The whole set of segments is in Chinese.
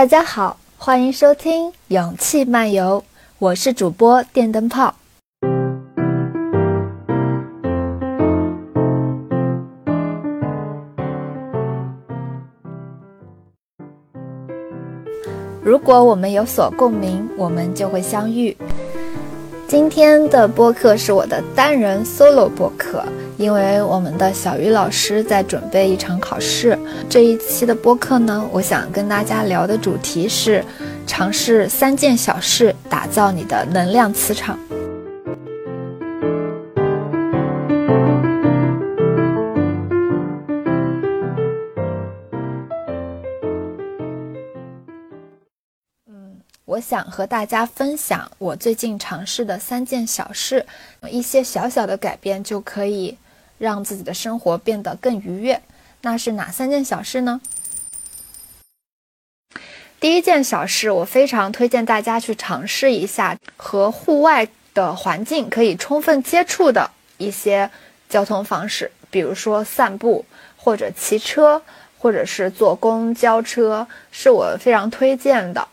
大家好，欢迎收听《勇气漫游》，我是主播电灯泡。如果我们有所共鸣，我们就会相遇。今天的播客是我的单人 solo 播客。因为我们的小鱼老师在准备一场考试，这一期的播客呢，我想跟大家聊的主题是尝试三件小事，打造你的能量磁场。嗯，我想和大家分享我最近尝试的三件小事，一些小小的改变就可以。让自己的生活变得更愉悦，那是哪三件小事呢？第一件小事，我非常推荐大家去尝试一下和户外的环境可以充分接触的一些交通方式，比如说散步，或者骑车，或者是坐公交车，是我非常推荐的。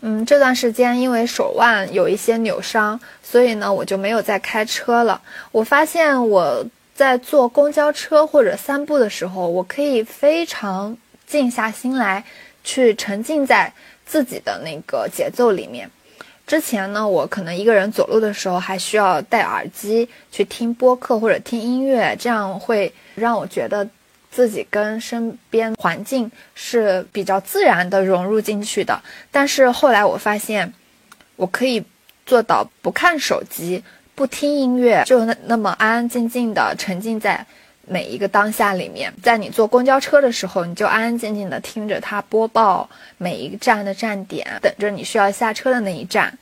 嗯，这段时间因为手腕有一些扭伤，所以呢，我就没有再开车了。我发现我在坐公交车或者散步的时候，我可以非常静下心来，去沉浸在自己的那个节奏里面。之前呢，我可能一个人走路的时候，还需要戴耳机去听播客或者听音乐，这样会让我觉得。自己跟身边环境是比较自然的融入进去的，但是后来我发现，我可以做到不看手机、不听音乐，就那那么安安静静的沉浸在每一个当下里面。在你坐公交车的时候，你就安安静静的听着它播报每一个站的站点，等着你需要下车的那一站。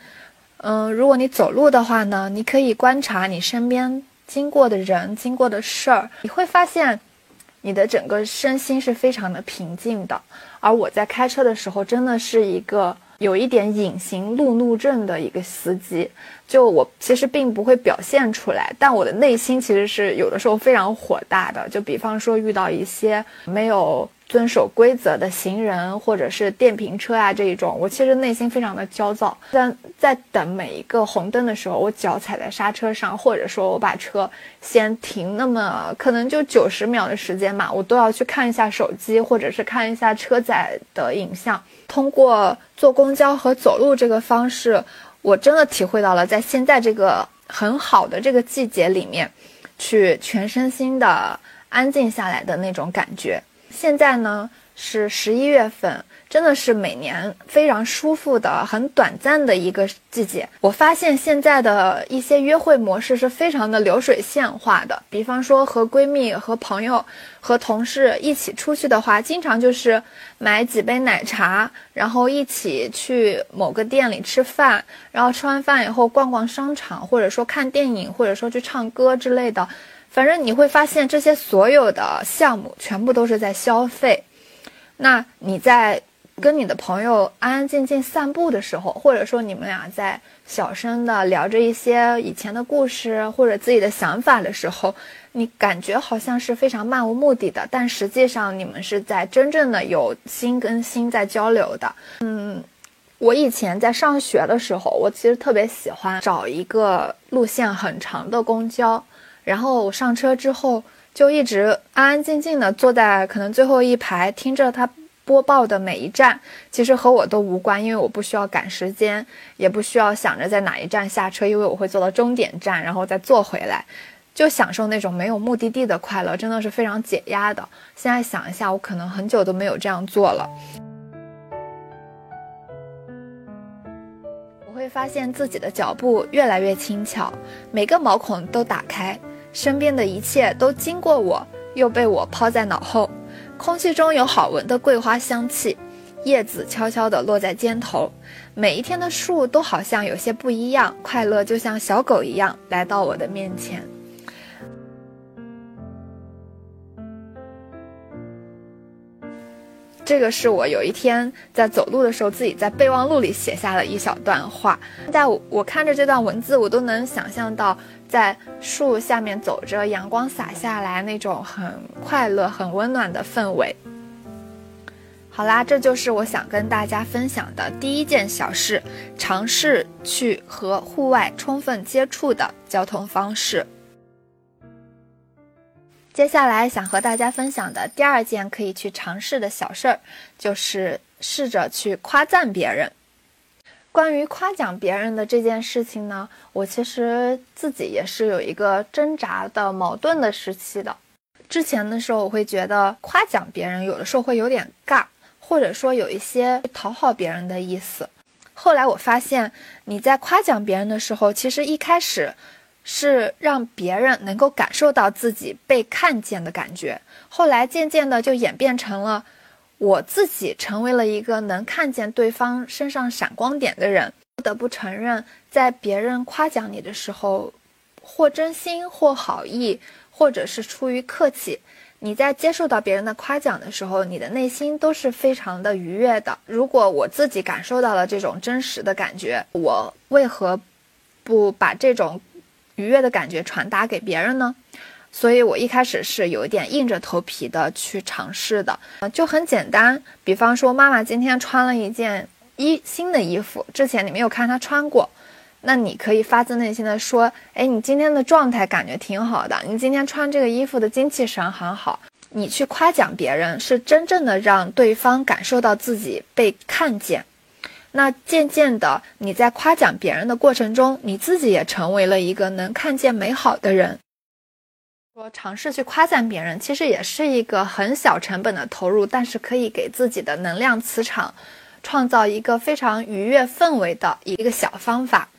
嗯，如果你走路的话呢，你可以观察你身边经过的人、经过的事儿，你会发现。你的整个身心是非常的平静的，而我在开车的时候，真的是一个有一点隐形路怒症的一个司机。就我其实并不会表现出来，但我的内心其实是有的时候非常火大的。就比方说遇到一些没有。遵守规则的行人，或者是电瓶车啊这一种，我其实内心非常的焦躁。但在等每一个红灯的时候，我脚踩在刹车上，或者说我把车先停那么可能就九十秒的时间嘛，我都要去看一下手机，或者是看一下车载的影像。通过坐公交和走路这个方式，我真的体会到了在现在这个很好的这个季节里面，去全身心的安静下来的那种感觉。现在呢是十一月份，真的是每年非常舒服的、很短暂的一个季节。我发现现在的一些约会模式是非常的流水线化的，比方说和闺蜜、和朋友、和同事一起出去的话，经常就是买几杯奶茶，然后一起去某个店里吃饭，然后吃完饭以后逛逛商场，或者说看电影，或者说去唱歌之类的。反正你会发现，这些所有的项目全部都是在消费。那你在跟你的朋友安安静静散步的时候，或者说你们俩在小声的聊着一些以前的故事或者自己的想法的时候，你感觉好像是非常漫无目的的，但实际上你们是在真正的有心跟心在交流的。嗯，我以前在上学的时候，我其实特别喜欢找一个路线很长的公交。然后我上车之后，就一直安安静静的坐在可能最后一排，听着他播报的每一站。其实和我都无关，因为我不需要赶时间，也不需要想着在哪一站下车，因为我会坐到终点站，然后再坐回来，就享受那种没有目的地的快乐，真的是非常解压的。现在想一下，我可能很久都没有这样做了。我会发现自己的脚步越来越轻巧，每个毛孔都打开。身边的一切都经过我，又被我抛在脑后。空气中有好闻的桂花香气，叶子悄悄地落在肩头。每一天的树都好像有些不一样，快乐就像小狗一样来到我的面前。这个是我有一天在走路的时候，自己在备忘录里写下了一小段话。在我看着这段文字，我都能想象到在树下面走着，阳光洒下来那种很快乐、很温暖的氛围。好啦，这就是我想跟大家分享的第一件小事，尝试去和户外充分接触的交通方式。接下来想和大家分享的第二件可以去尝试的小事儿，就是试着去夸赞别人。关于夸奖别人的这件事情呢，我其实自己也是有一个挣扎的矛盾的时期的。之前的时候，我会觉得夸奖别人有的时候会有点尬。或者说有一些讨好别人的意思，后来我发现你在夸奖别人的时候，其实一开始是让别人能够感受到自己被看见的感觉，后来渐渐的就演变成了我自己成为了一个能看见对方身上闪光点的人。不得不承认，在别人夸奖你的时候，或真心或好意，或者是出于客气。你在接受到别人的夸奖的时候，你的内心都是非常的愉悦的。如果我自己感受到了这种真实的感觉，我为何不把这种愉悦的感觉传达给别人呢？所以我一开始是有一点硬着头皮的去尝试的，就很简单。比方说，妈妈今天穿了一件衣新的衣服，之前你没有看她穿过。那你可以发自内心的说，哎，你今天的状态感觉挺好的，你今天穿这个衣服的精气神很好。你去夸奖别人，是真正的让对方感受到自己被看见。那渐渐的，你在夸奖别人的过程中，你自己也成为了一个能看见美好的人。说尝试去夸赞别人，其实也是一个很小成本的投入，但是可以给自己的能量磁场创造一个非常愉悦氛围的一个小方法。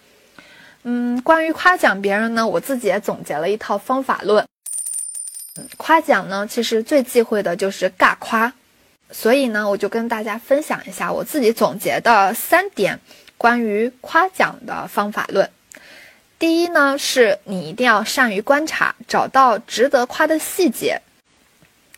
嗯，关于夸奖别人呢，我自己也总结了一套方法论。夸奖呢，其实最忌讳的就是尬夸，所以呢，我就跟大家分享一下我自己总结的三点关于夸奖的方法论。第一呢，是你一定要善于观察，找到值得夸的细节，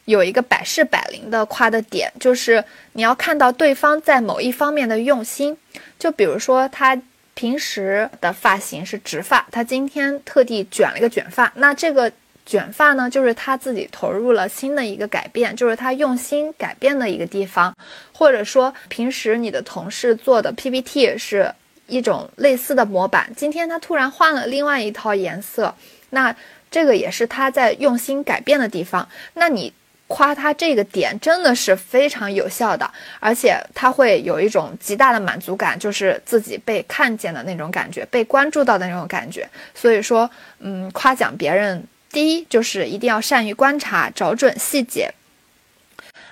有一个百试百灵的夸的点，就是你要看到对方在某一方面的用心，就比如说他。平时的发型是直发，他今天特地卷了一个卷发。那这个卷发呢，就是他自己投入了新的一个改变，就是他用心改变的一个地方。或者说，平时你的同事做的 PPT 是一种类似的模板，今天他突然换了另外一套颜色，那这个也是他在用心改变的地方。那你。夸他这个点真的是非常有效的，而且他会有一种极大的满足感，就是自己被看见的那种感觉，被关注到的那种感觉。所以说，嗯，夸奖别人，第一就是一定要善于观察，找准细节。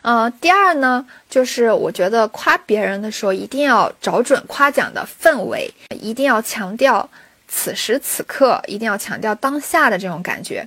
嗯，第二呢，就是我觉得夸别人的时候，一定要找准夸奖的氛围，一定要强调此时此刻，一定要强调当下的这种感觉。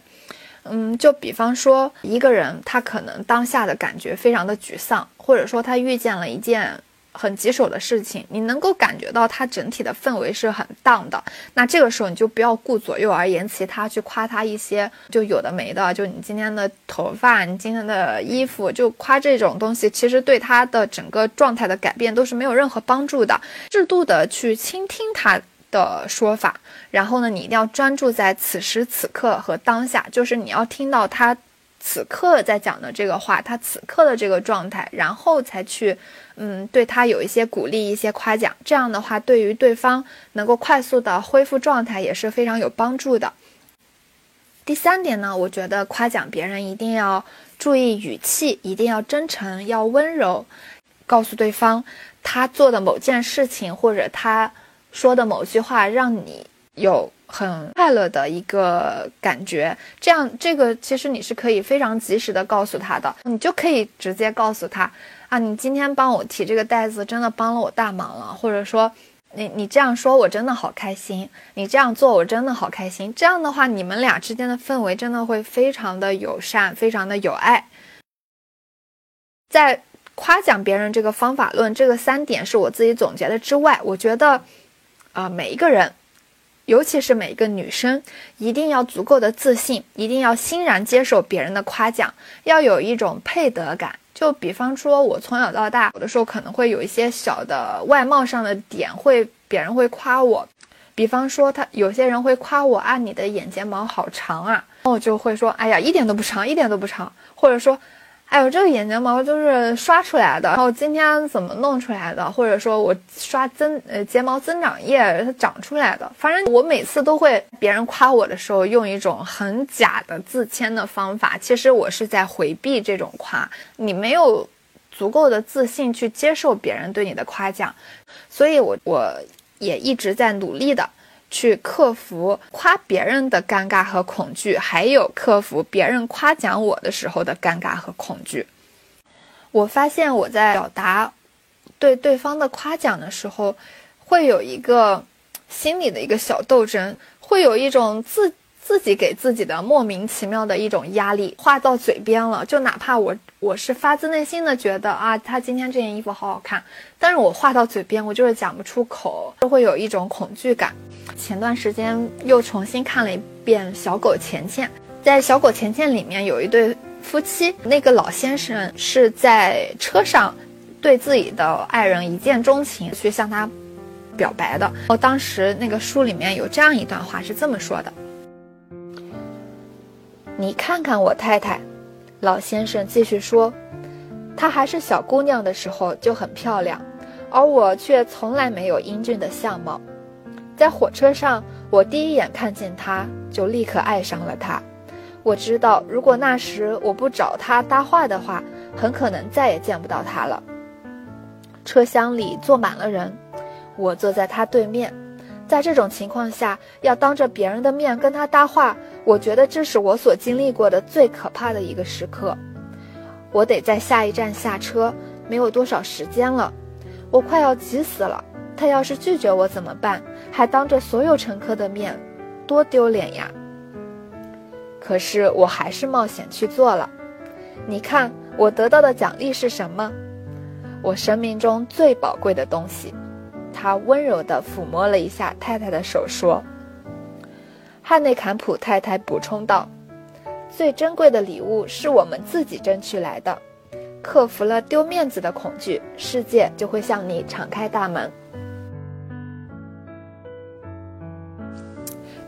嗯，就比方说一个人，他可能当下的感觉非常的沮丧，或者说他遇见了一件很棘手的事情，你能够感觉到他整体的氛围是很荡的。那这个时候你就不要顾左右而言其他，去夸他一些就有的没的，就你今天的头发，你今天的衣服，就夸这种东西，其实对他的整个状态的改变都是没有任何帮助的。适度的去倾听他。的说法，然后呢，你一定要专注在此时此刻和当下，就是你要听到他此刻在讲的这个话，他此刻的这个状态，然后才去，嗯，对他有一些鼓励、一些夸奖。这样的话，对于对方能够快速的恢复状态也是非常有帮助的。第三点呢，我觉得夸奖别人一定要注意语气，一定要真诚，要温柔，告诉对方他做的某件事情或者他。说的某句话让你有很快乐的一个感觉，这样这个其实你是可以非常及时的告诉他的，你就可以直接告诉他啊，你今天帮我提这个袋子真的帮了我大忙了，或者说你你这样说我真的好开心，你这样做我真的好开心，这样的话你们俩之间的氛围真的会非常的友善，非常的有爱。在夸奖别人这个方法论，这个三点是我自己总结的之外，我觉得。啊，每一个人，尤其是每一个女生，一定要足够的自信，一定要欣然接受别人的夸奖，要有一种配得感。就比方说，我从小到大，有的时候可能会有一些小的外貌上的点，会别人会夸我。比方说，他有些人会夸我啊，你的眼睫毛好长啊，我就会说，哎呀，一点都不长，一点都不长。或者说，哎呦，这个眼睫毛就是刷出来的，然后今天怎么弄出来的？或者说我刷增呃睫毛增长液它长出来的。反正我每次都会别人夸我的时候用一种很假的自谦的方法，其实我是在回避这种夸。你没有足够的自信去接受别人对你的夸奖，所以我我也一直在努力的。去克服夸别人的尴尬和恐惧，还有克服别人夸奖我的时候的尴尬和恐惧。我发现我在表达对对方的夸奖的时候，会有一个心里的一个小斗争，会有一种自。自己给自己的莫名其妙的一种压力，话到嘴边了，就哪怕我我是发自内心的觉得啊，他今天这件衣服好好看，但是我话到嘴边，我就是讲不出口，就会有一种恐惧感。前段时间又重新看了一遍《小狗钱钱》，在《小狗钱钱》里面有一对夫妻，那个老先生是在车上对自己的爱人一见钟情，去向他表白的。我当时那个书里面有这样一段话是这么说的。你看看我太太，老先生继续说，她还是小姑娘的时候就很漂亮，而我却从来没有英俊的相貌。在火车上，我第一眼看见她，就立刻爱上了她。我知道，如果那时我不找她搭话的话，很可能再也见不到她了。车厢里坐满了人，我坐在她对面。在这种情况下，要当着别人的面跟他搭话，我觉得这是我所经历过的最可怕的一个时刻。我得在下一站下车，没有多少时间了，我快要急死了。他要是拒绝我怎么办？还当着所有乘客的面，多丢脸呀！可是我还是冒险去做了。你看，我得到的奖励是什么？我生命中最宝贵的东西。他温柔地抚摸了一下太太的手，说：“汉内坎普太太补充道，最珍贵的礼物是我们自己争取来的。克服了丢面子的恐惧，世界就会向你敞开大门。”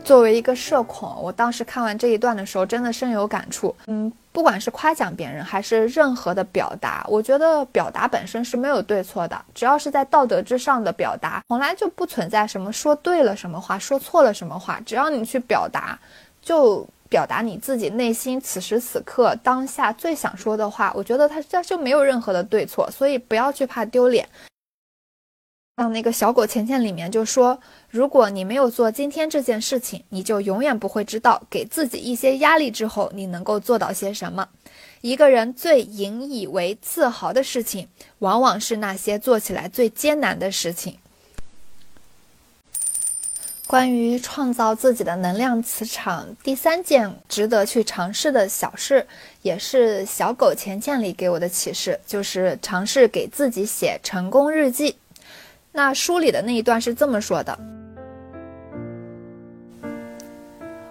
作为一个社恐，我当时看完这一段的时候，真的深有感触。嗯，不管是夸奖别人，还是任何的表达，我觉得表达本身是没有对错的，只要是在道德之上的表达，从来就不存在什么说对了什么话，说错了什么话。只要你去表达，就表达你自己内心此时此刻当下最想说的话，我觉得它这就没有任何的对错，所以不要去怕丢脸。像那个小狗钱钱里面就说，如果你没有做今天这件事情，你就永远不会知道给自己一些压力之后你能够做到些什么。一个人最引以为自豪的事情，往往是那些做起来最艰难的事情。关于创造自己的能量磁场，第三件值得去尝试的小事，也是小狗钱钱里给我的启示，就是尝试给自己写成功日记。那书里的那一段是这么说的：“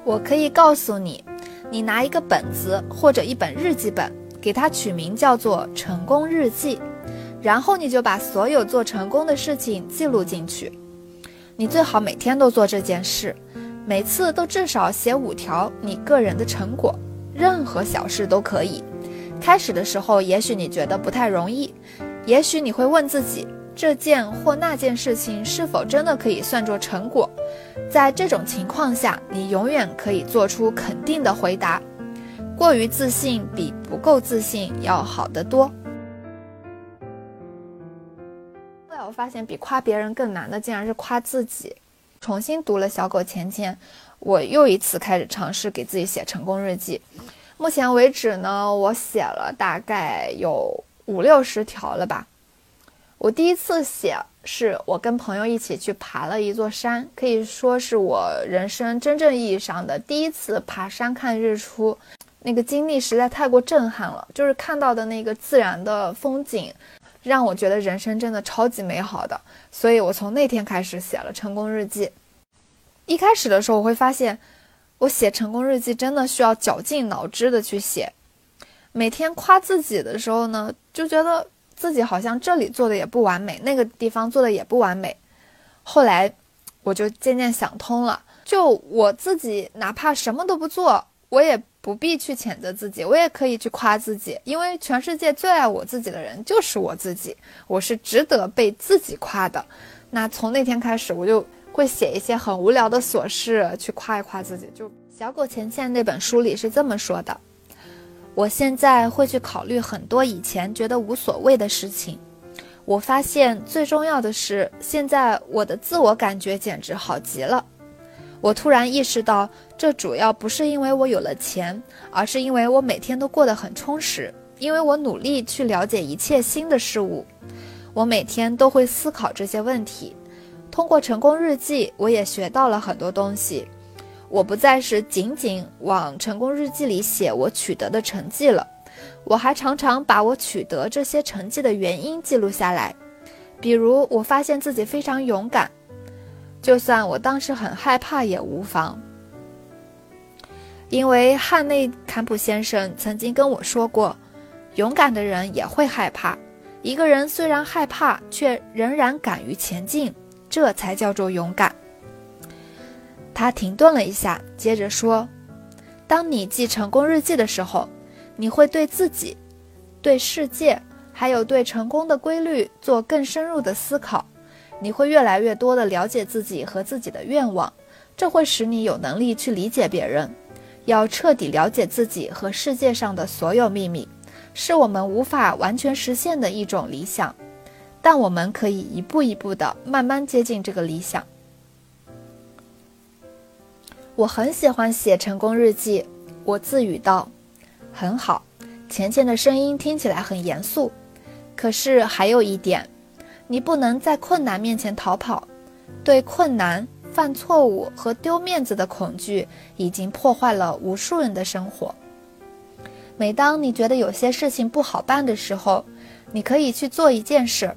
我可以告诉你，你拿一个本子或者一本日记本，给它取名叫做‘成功日记’，然后你就把所有做成功的事情记录进去。你最好每天都做这件事，每次都至少写五条你个人的成果，任何小事都可以。开始的时候，也许你觉得不太容易，也许你会问自己。”这件或那件事情是否真的可以算作成果？在这种情况下，你永远可以做出肯定的回答。过于自信比不够自信要好得多。后来我发现，比夸别人更难的，竟然是夸自己。重新读了《小狗钱钱》，我又一次开始尝试给自己写成功日记。目前为止呢，我写了大概有五六十条了吧。我第一次写，是我跟朋友一起去爬了一座山，可以说是我人生真正意义上的第一次爬山看日出。那个经历实在太过震撼了，就是看到的那个自然的风景，让我觉得人生真的超级美好的。所以我从那天开始写了成功日记。一开始的时候，我会发现，我写成功日记真的需要绞尽脑汁的去写。每天夸自己的时候呢，就觉得。自己好像这里做的也不完美，那个地方做的也不完美。后来我就渐渐想通了，就我自己哪怕什么都不做，我也不必去谴责自己，我也可以去夸自己，因为全世界最爱我自己的人就是我自己，我是值得被自己夸的。那从那天开始，我就会写一些很无聊的琐事去夸一夸自己。就《小狗钱钱》那本书里是这么说的：我现在会去考虑很多以前觉得无所谓的事情。我发现最重要的是，现在我的自我感觉简直好极了。我突然意识到，这主要不是因为我有了钱，而是因为我每天都过得很充实，因为我努力去了解一切新的事物。我每天都会思考这些问题。通过成功日记，我也学到了很多东西。我不再是仅仅往成功日记里写我取得的成绩了。我还常常把我取得这些成绩的原因记录下来，比如我发现自己非常勇敢，就算我当时很害怕也无妨，因为汉内坎普先生曾经跟我说过，勇敢的人也会害怕，一个人虽然害怕，却仍然敢于前进，这才叫做勇敢。他停顿了一下，接着说：“当你记成功日记的时候。”你会对自己、对世界，还有对成功的规律做更深入的思考。你会越来越多的了解自己和自己的愿望，这会使你有能力去理解别人。要彻底了解自己和世界上的所有秘密，是我们无法完全实现的一种理想，但我们可以一步一步的慢慢接近这个理想。我很喜欢写成功日记，我自语道。很好，钱钱的声音听起来很严肃。可是还有一点，你不能在困难面前逃跑。对困难、犯错误和丢面子的恐惧已经破坏了无数人的生活。每当你觉得有些事情不好办的时候，你可以去做一件事。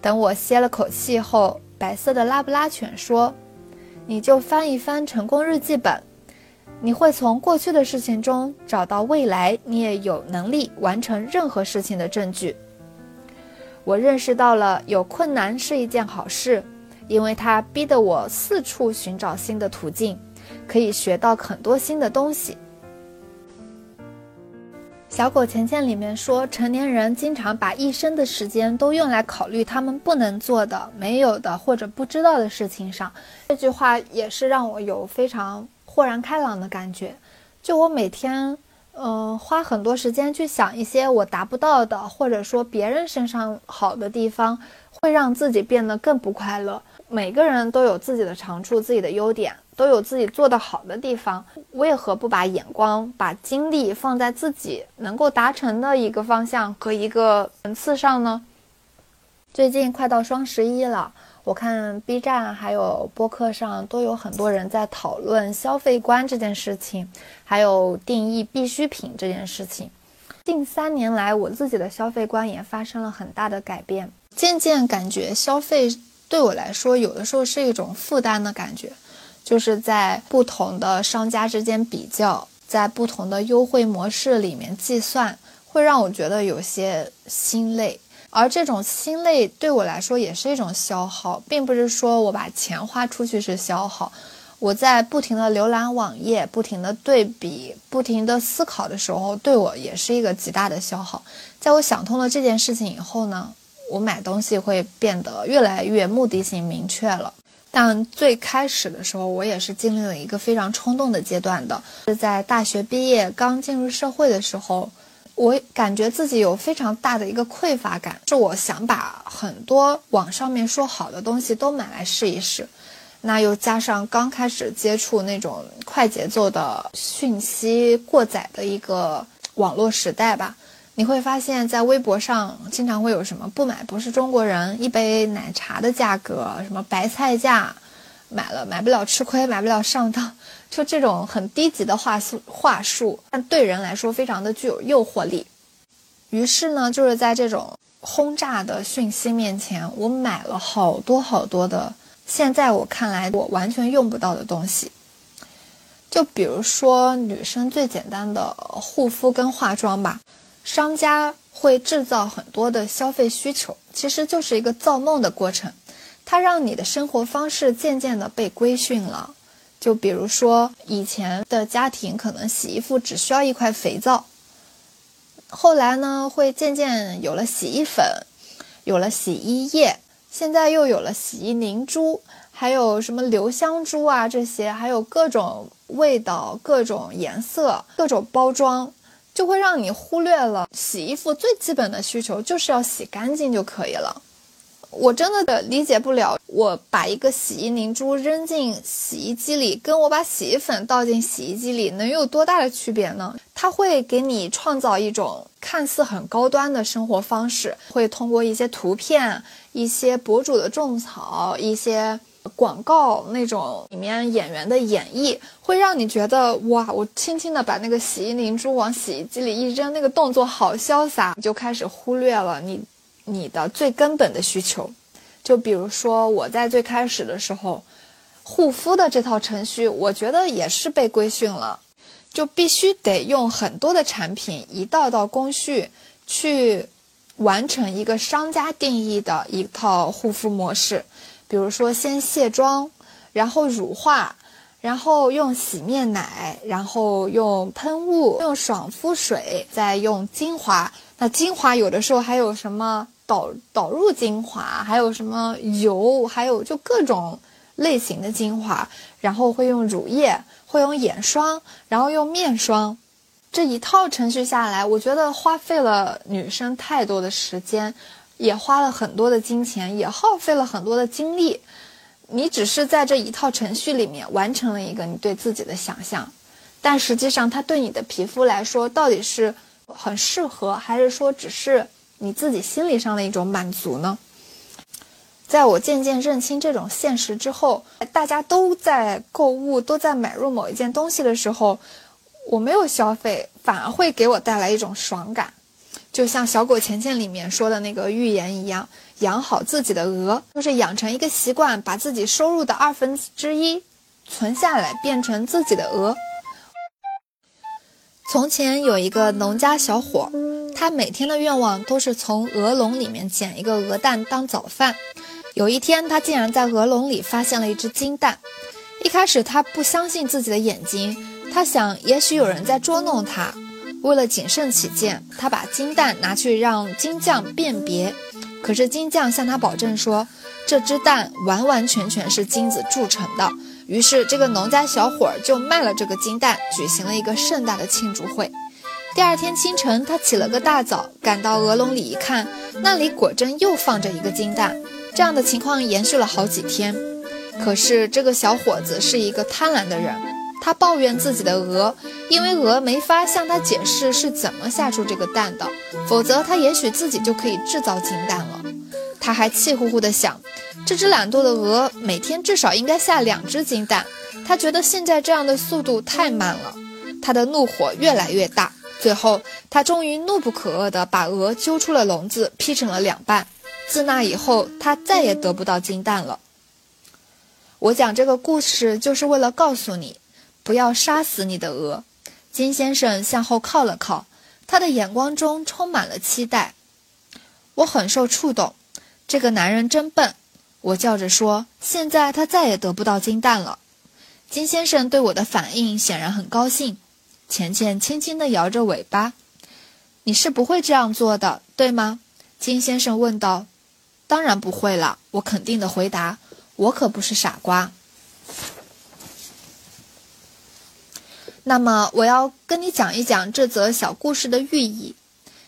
等我歇了口气后，白色的拉布拉犬说：“你就翻一翻成功日记本。”你会从过去的事情中找到未来你也有能力完成任何事情的证据。我认识到了有困难是一件好事，因为它逼得我四处寻找新的途径，可以学到很多新的东西。小狗钱钱里面说，成年人经常把一生的时间都用来考虑他们不能做的、没有的或者不知道的事情上。这句话也是让我有非常。豁然开朗的感觉，就我每天，嗯，花很多时间去想一些我达不到的，或者说别人身上好的地方，会让自己变得更不快乐。每个人都有自己的长处，自己的优点，都有自己做得好的地方，为何不把眼光、把精力放在自己能够达成的一个方向和一个层次上呢？最近快到双十一了。我看 B 站还有播客上都有很多人在讨论消费观这件事情，还有定义必需品这件事情。近三年来，我自己的消费观也发生了很大的改变，渐渐感觉消费对我来说，有的时候是一种负担的感觉，就是在不同的商家之间比较，在不同的优惠模式里面计算，会让我觉得有些心累。而这种心累对我来说也是一种消耗，并不是说我把钱花出去是消耗，我在不停的浏览网页、不停的对比、不停的思考的时候，对我也是一个极大的消耗。在我想通了这件事情以后呢，我买东西会变得越来越目的性明确了。但最开始的时候，我也是经历了一个非常冲动的阶段的，是在大学毕业刚进入社会的时候。我感觉自己有非常大的一个匮乏感，是我想把很多网上面说好的东西都买来试一试，那又加上刚开始接触那种快节奏的讯息过载的一个网络时代吧，你会发现在微博上经常会有什么不买不是中国人，一杯奶茶的价格，什么白菜价，买了买不了吃亏，买不了上当。就这种很低级的话术话术，但对人来说非常的具有诱惑力。于是呢，就是在这种轰炸的讯息面前，我买了好多好多的，现在我看来我完全用不到的东西。就比如说女生最简单的护肤跟化妆吧，商家会制造很多的消费需求，其实就是一个造梦的过程，它让你的生活方式渐渐的被规训了。就比如说以前的家庭可能洗衣服只需要一块肥皂，后来呢会渐渐有了洗衣粉，有了洗衣液，现在又有了洗衣凝珠，还有什么留香珠啊这些，还有各种味道、各种颜色、各种包装，就会让你忽略了洗衣服最基本的需求，就是要洗干净就可以了。我真的理解不了，我把一个洗衣凝珠扔进洗衣机里，跟我把洗衣粉倒进洗衣机里，能有多大的区别呢？它会给你创造一种看似很高端的生活方式，会通过一些图片、一些博主的种草、一些广告那种里面演员的演绎，会让你觉得哇，我轻轻的把那个洗衣凝珠往洗衣机里一扔，那个动作好潇洒，你就开始忽略了你。你的最根本的需求，就比如说我在最开始的时候，护肤的这套程序，我觉得也是被规训了，就必须得用很多的产品，一道道工序去完成一个商家定义的一套护肤模式。比如说，先卸妆，然后乳化，然后用洗面奶，然后用喷雾，用爽肤水，再用精华。那精华有的时候还有什么？导导入精华，还有什么油，还有就各种类型的精华，然后会用乳液，会用眼霜，然后用面霜，这一套程序下来，我觉得花费了女生太多的时间，也花了很多的金钱，也耗费了很多的精力。你只是在这一套程序里面完成了一个你对自己的想象，但实际上它对你的皮肤来说，到底是很适合，还是说只是？你自己心理上的一种满足呢？在我渐渐认清这种现实之后，大家都在购物，都在买入某一件东西的时候，我没有消费，反而会给我带来一种爽感。就像《小狗钱钱》里面说的那个寓言一样，养好自己的鹅，就是养成一个习惯，把自己收入的二分之一存下来，变成自己的鹅。从前有一个农家小伙。他每天的愿望都是从鹅笼里面捡一个鹅蛋当早饭。有一天，他竟然在鹅笼里发现了一只金蛋。一开始，他不相信自己的眼睛，他想也许有人在捉弄他。为了谨慎起见，他把金蛋拿去让金匠辨别。可是金匠向他保证说，这只蛋完完全全是金子铸成的。于是，这个农家小伙就卖了这个金蛋，举行了一个盛大的庆祝会。第二天清晨，他起了个大早，赶到鹅笼里一看，那里果真又放着一个金蛋。这样的情况延续了好几天。可是这个小伙子是一个贪婪的人，他抱怨自己的鹅，因为鹅没法向他解释是怎么下出这个蛋的，否则他也许自己就可以制造金蛋了。他还气呼呼地想，这只懒惰的鹅每天至少应该下两只金蛋，他觉得现在这样的速度太慢了。他的怒火越来越大。最后，他终于怒不可遏地把鹅揪出了笼子，劈成了两半。自那以后，他再也得不到金蛋了。我讲这个故事，就是为了告诉你，不要杀死你的鹅。金先生向后靠了靠，他的眼光中充满了期待。我很受触动，这个男人真笨。我叫着说：“现在他再也得不到金蛋了。”金先生对我的反应显然很高兴。钱钱轻轻地摇着尾巴，你是不会这样做的，对吗？金先生问道。当然不会了，我肯定地回答。我可不是傻瓜。那么，我要跟你讲一讲这则小故事的寓意。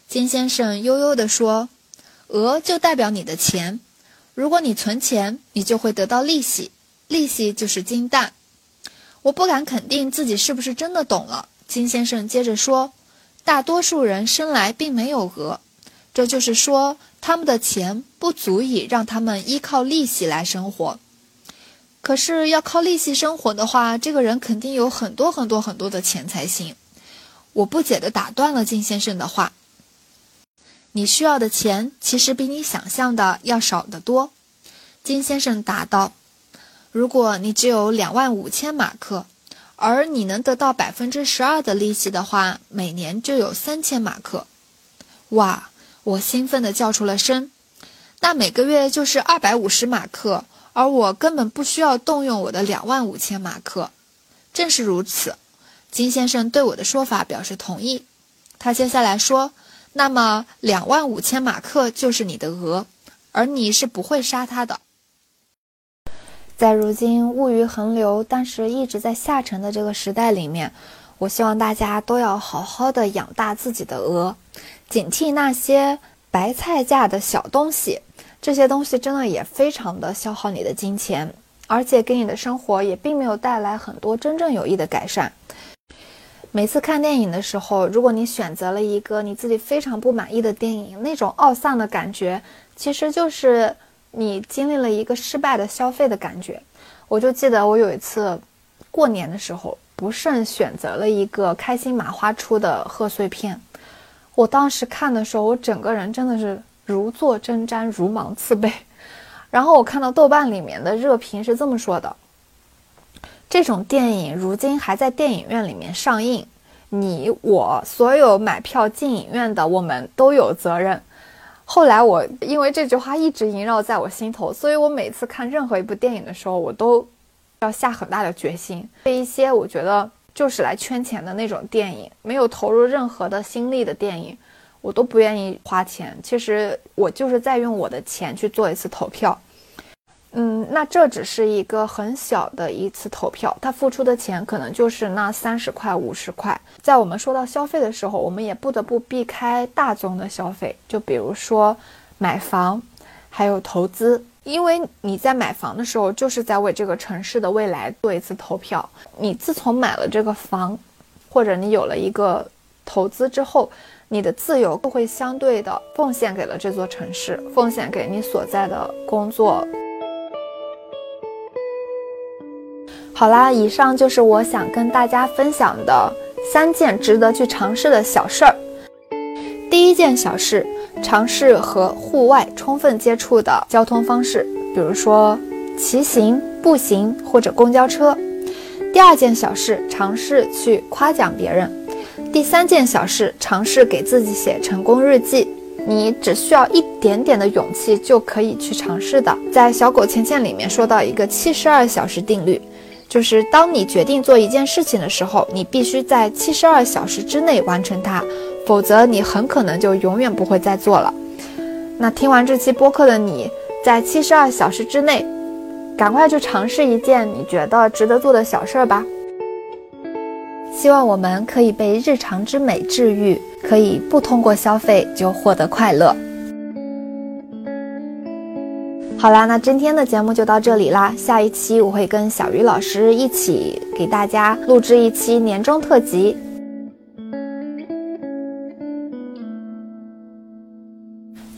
金先生悠悠地说：“鹅就代表你的钱，如果你存钱，你就会得到利息，利息就是金蛋。”我不敢肯定自己是不是真的懂了。金先生接着说：“大多数人生来并没有鹅，这就是说，他们的钱不足以让他们依靠利息来生活。可是要靠利息生活的话，这个人肯定有很多很多很多的钱才行。”我不解地打断了金先生的话：“你需要的钱其实比你想象的要少得多。”金先生答道：“如果你只有两万五千马克。”而你能得到百分之十二的利息的话，每年就有三千马克。哇！我兴奋地叫出了声。那每个月就是二百五十马克，而我根本不需要动用我的两万五千马克。正是如此，金先生对我的说法表示同意。他接下来说：“那么两万五千马克就是你的额，而你是不会杀他的。”在如今物欲横流，但是一直在下沉的这个时代里面，我希望大家都要好好的养大自己的额，警惕那些白菜价的小东西。这些东西真的也非常的消耗你的金钱，而且给你的生活也并没有带来很多真正有益的改善。每次看电影的时候，如果你选择了一个你自己非常不满意的电影，那种懊丧的感觉，其实就是。你经历了一个失败的消费的感觉，我就记得我有一次过年的时候，不慎选择了一个开心麻花出的贺岁片。我当时看的时候，我整个人真的是如坐针毡，如芒刺背。然后我看到豆瓣里面的热评是这么说的：这种电影如今还在电影院里面上映，你我所有买票进影院的我们都有责任。后来我因为这句话一直萦绕在我心头，所以我每次看任何一部电影的时候，我都要下很大的决心。对一些我觉得就是来圈钱的那种电影，没有投入任何的心力的电影，我都不愿意花钱。其实我就是在用我的钱去做一次投票。嗯，那这只是一个很小的一次投票，他付出的钱可能就是那三十块、五十块。在我们说到消费的时候，我们也不得不避开大宗的消费，就比如说买房，还有投资，因为你在买房的时候，就是在为这个城市的未来做一次投票。你自从买了这个房，或者你有了一个投资之后，你的自由都会相对的奉献给了这座城市，奉献给你所在的工作。好啦，以上就是我想跟大家分享的三件值得去尝试的小事儿。第一件小事，尝试和户外充分接触的交通方式，比如说骑行、步行或者公交车。第二件小事，尝试去夸奖别人。第三件小事，尝试给自己写成功日记。你只需要一点点的勇气就可以去尝试的。在小狗钱钱里面说到一个七十二小时定律。就是当你决定做一件事情的时候，你必须在七十二小时之内完成它，否则你很可能就永远不会再做了。那听完这期播客的你，在七十二小时之内，赶快去尝试一件你觉得值得做的小事儿吧。希望我们可以被日常之美治愈，可以不通过消费就获得快乐。好啦，那今天的节目就到这里啦。下一期我会跟小鱼老师一起给大家录制一期年终特辑。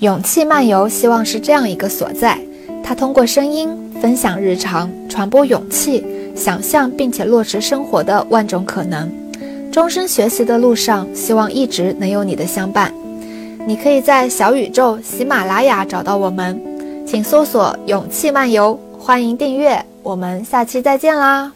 勇气漫游希望是这样一个所在，它通过声音分享日常，传播勇气、想象并且落实生活的万种可能。终身学习的路上，希望一直能有你的相伴。你可以在小宇宙、喜马拉雅找到我们。请搜索“勇气漫游”，欢迎订阅，我们下期再见啦！